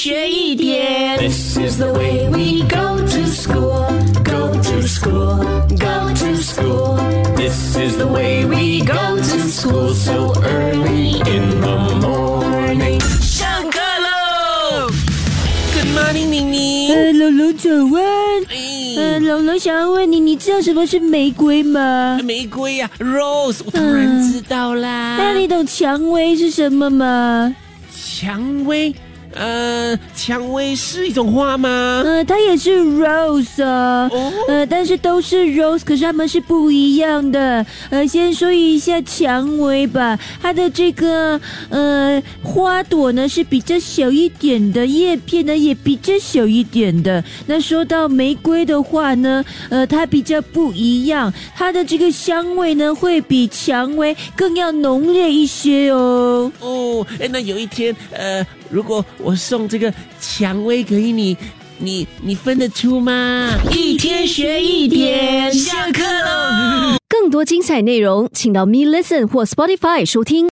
学一点。This is the way we go to school, go to school, go to school. This is the way we go to school so early in the morning. 上课喽！Good morning，宁宁。呃，龙龙早安。呃，哎，龙龙想要问你，你知道什么是玫瑰吗？玫瑰呀、Rose，我当然知道啦。那你懂蔷薇是什么吗？蔷薇，呃，蔷薇是一种花吗？呃，它也是 rose 啊，哦呃，但是都是 rose，可是它们是不一样的。呃，先说一下蔷薇吧，它的这个呃花朵呢是比较小一点的，叶片呢也比较小一点的。那说到玫瑰的话呢，呃，它比较不一样，它的这个香味呢会比蔷薇更要浓烈一些哦。哦，哎，那有一天，呃，如果我送这个蔷薇给你，你你分得出吗？一天学一点，下课喽。更多精彩内容，请到 Me Listen 或 Spotify 收听。